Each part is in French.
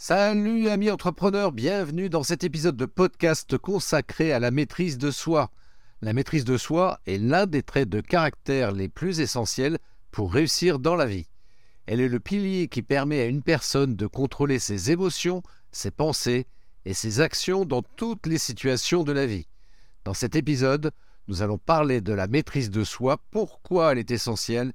Salut amis entrepreneurs, bienvenue dans cet épisode de podcast consacré à la maîtrise de soi. La maîtrise de soi est l'un des traits de caractère les plus essentiels pour réussir dans la vie. Elle est le pilier qui permet à une personne de contrôler ses émotions, ses pensées et ses actions dans toutes les situations de la vie. Dans cet épisode, nous allons parler de la maîtrise de soi, pourquoi elle est essentielle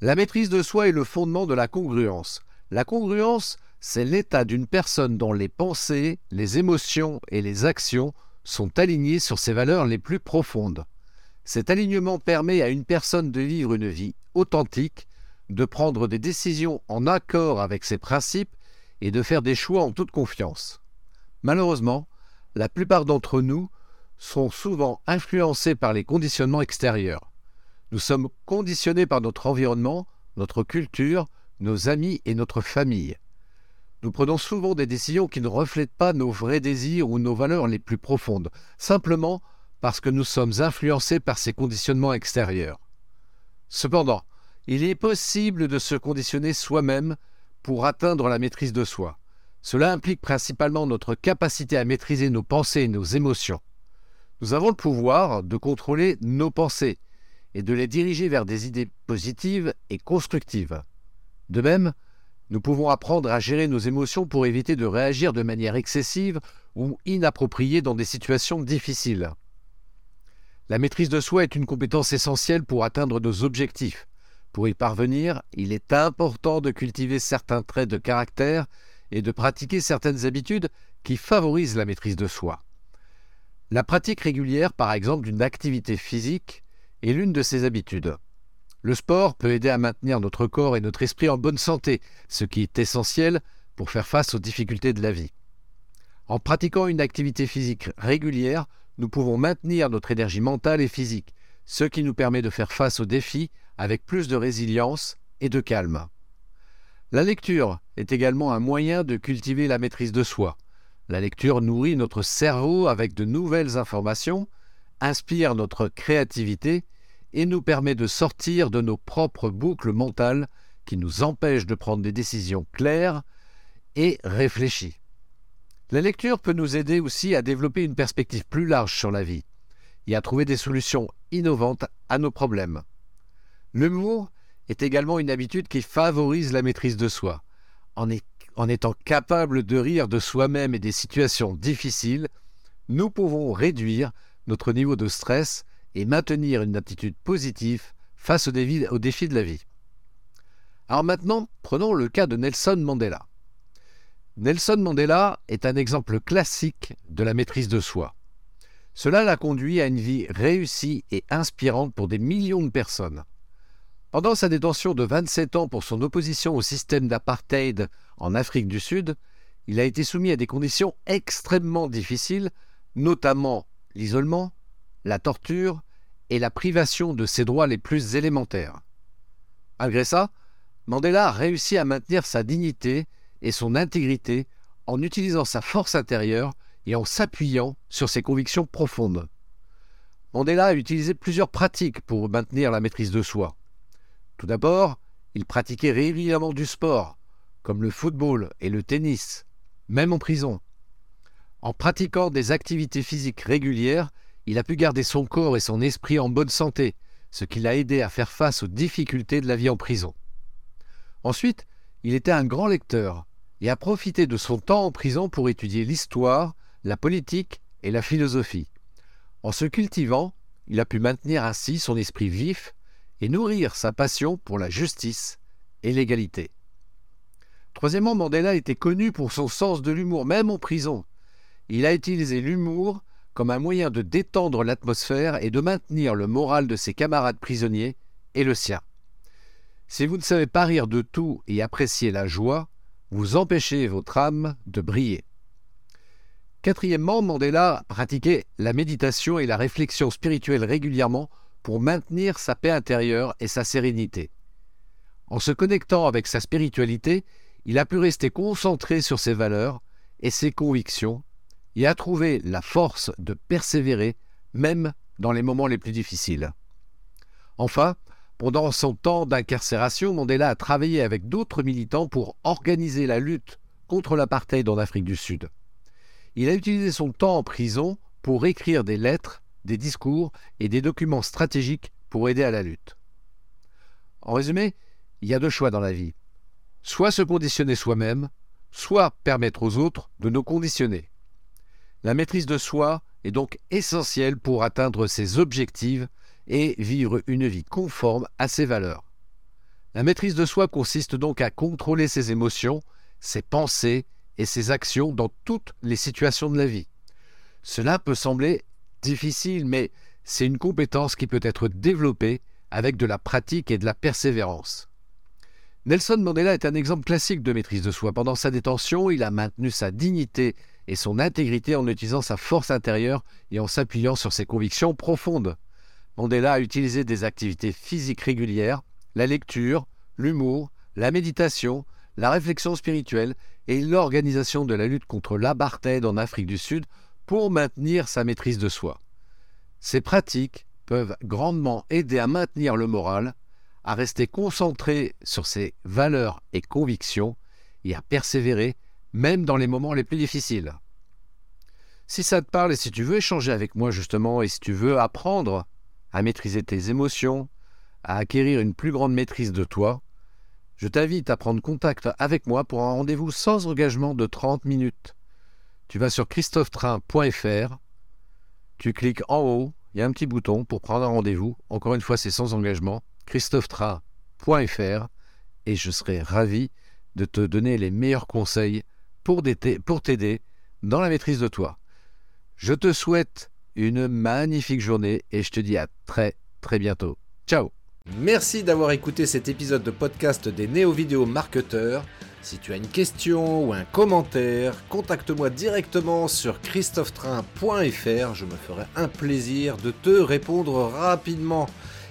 La maîtrise de soi est le fondement de la congruence. La congruence, c'est l'état d'une personne dont les pensées, les émotions et les actions sont alignés sur ses valeurs les plus profondes. Cet alignement permet à une personne de vivre une vie authentique, de prendre des décisions en accord avec ses principes et de faire des choix en toute confiance. Malheureusement, la plupart d'entre nous sont souvent influencés par les conditionnements extérieurs. Nous sommes conditionnés par notre environnement, notre culture, nos amis et notre famille. Nous prenons souvent des décisions qui ne reflètent pas nos vrais désirs ou nos valeurs les plus profondes, simplement parce que nous sommes influencés par ces conditionnements extérieurs. Cependant, il est possible de se conditionner soi-même pour atteindre la maîtrise de soi. Cela implique principalement notre capacité à maîtriser nos pensées et nos émotions. Nous avons le pouvoir de contrôler nos pensées, et de les diriger vers des idées positives et constructives. De même, nous pouvons apprendre à gérer nos émotions pour éviter de réagir de manière excessive ou inappropriée dans des situations difficiles. La maîtrise de soi est une compétence essentielle pour atteindre nos objectifs. Pour y parvenir, il est important de cultiver certains traits de caractère et de pratiquer certaines habitudes qui favorisent la maîtrise de soi. La pratique régulière, par exemple, d'une activité physique, est l'une de ses habitudes. Le sport peut aider à maintenir notre corps et notre esprit en bonne santé, ce qui est essentiel pour faire face aux difficultés de la vie. En pratiquant une activité physique régulière, nous pouvons maintenir notre énergie mentale et physique, ce qui nous permet de faire face aux défis avec plus de résilience et de calme. La lecture est également un moyen de cultiver la maîtrise de soi. La lecture nourrit notre cerveau avec de nouvelles informations inspire notre créativité et nous permet de sortir de nos propres boucles mentales qui nous empêchent de prendre des décisions claires et réfléchies. La lecture peut nous aider aussi à développer une perspective plus large sur la vie et à trouver des solutions innovantes à nos problèmes. L'humour est également une habitude qui favorise la maîtrise de soi. En, étant capable de rire de soi-même et des situations difficiles, nous pouvons réduire notre niveau de stress et maintenir une attitude positive face aux défis, de la vie. Alors maintenant, prenons le cas de Nelson Mandela. Nelson Mandela est un exemple classique de la maîtrise de soi. Cela l'a conduit à une vie réussie et inspirante pour des millions de personnes. Pendant sa détention de 27 ans pour son opposition au système d'apartheid en Afrique du Sud, il a été soumis à des conditions extrêmement difficiles, notamment l'isolement, la torture et la privation de ses droits les plus élémentaires. Malgré ça, Mandela a réussi à maintenir sa dignité et son intégrité en utilisant sa force intérieure et en s'appuyant sur ses convictions profondes. Mandela a utilisé plusieurs pratiques pour maintenir la maîtrise de soi. Tout d'abord, il pratiquait régulièrement du sport, comme le football et le tennis, même en prison. En pratiquant des activités physiques régulières, il a pu garder son corps et son esprit en bonne santé, ce qui l'a aidé à faire face aux difficultés de la vie en prison. Ensuite, il était un grand lecteur et a profité de son temps en prison pour étudier l'histoire, la politique et la philosophie. En se cultivant, il a pu maintenir ainsi son esprit vif et nourrir sa passion pour la justice et l'égalité. Troisièmement, Mandela était connu pour son sens de l'humour, même en prison. Il a utilisé l'humour comme un moyen de détendre l'atmosphère et de maintenir le moral de ses camarades prisonniers et le sien. Si vous ne savez pas rire de tout et apprécier la joie, vous empêchez votre âme de briller. Quatrièmement, Mandela pratiquait la méditation et la réflexion spirituelle régulièrement pour maintenir sa paix intérieure et sa sérénité. En se connectant avec sa spiritualité, il a pu rester concentré sur ses valeurs et ses convictions et a trouvé la force de persévérer même dans les moments les plus difficiles. Enfin, pendant son temps d'incarcération, Mandela a travaillé avec d'autres militants pour organiser la lutte contre l'apartheid en Afrique du Sud. Il a utilisé son temps en prison pour écrire des lettres, des discours et des documents stratégiques pour aider à la lutte. En résumé, il y a deux choix dans la vie. Soit se conditionner soi-même, soit permettre aux autres de nous conditionner. La maîtrise de soi est donc essentielle pour atteindre ses objectifs et vivre une vie conforme à ses valeurs. La maîtrise de soi consiste donc à contrôler ses émotions, ses pensées et ses actions dans toutes les situations de la vie. Cela peut sembler difficile, mais c'est une compétence qui peut être développée avec de la pratique et de la persévérance. Nelson Mandela est un exemple classique de maîtrise de soi. Pendant sa détention, il a maintenu sa dignité et son intégrité en utilisant sa force intérieure et en s'appuyant sur ses convictions profondes. Mandela a utilisé des activités physiques régulières, la lecture, l'humour, la méditation, la réflexion spirituelle et l'organisation de la lutte contre l'apartheid en Afrique du Sud pour maintenir sa maîtrise de soi. Ces pratiques peuvent grandement aider à maintenir le moral, à rester concentré sur ses valeurs et convictions et à persévérer même dans les moments les plus difficiles. Si ça te parle et si tu veux échanger avec moi justement et si tu veux apprendre à maîtriser tes émotions, à acquérir une plus grande maîtrise de toi, je t'invite à prendre contact avec moi pour un rendez-vous sans engagement de 30 minutes. Tu vas sur christophetrain.fr, tu cliques en haut, il y a un petit bouton pour prendre un rendez-vous. Encore une fois, c'est sans engagement. christophetrain.fr et je serai ravi de te donner les meilleurs conseils pour t'aider dans la maîtrise de toi. Je te souhaite une magnifique journée et je te dis à très très bientôt. Ciao Merci d'avoir écouté cet épisode de podcast des néo-vidéo marketeurs. Si tu as une question ou un commentaire, contacte-moi directement sur christophetrain.fr, je me ferai un plaisir de te répondre rapidement.